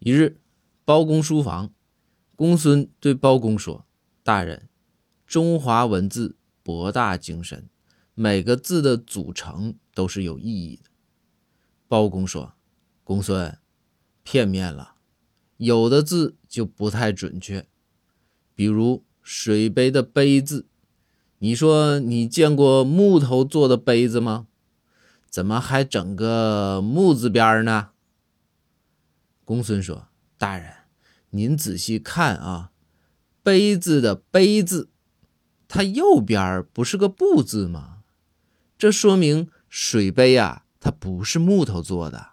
一日，包公书房，公孙对包公说：“大人，中华文字博大精深，每个字的组成都是有意义的。”包公说：“公孙，片面了，有的字就不太准确，比如水杯的杯字，你说你见过木头做的杯子吗？怎么还整个木字边呢？”公孙说：“大人，您仔细看啊，杯子的杯字，它右边不是个不字吗？这说明水杯啊，它不是木头做的。”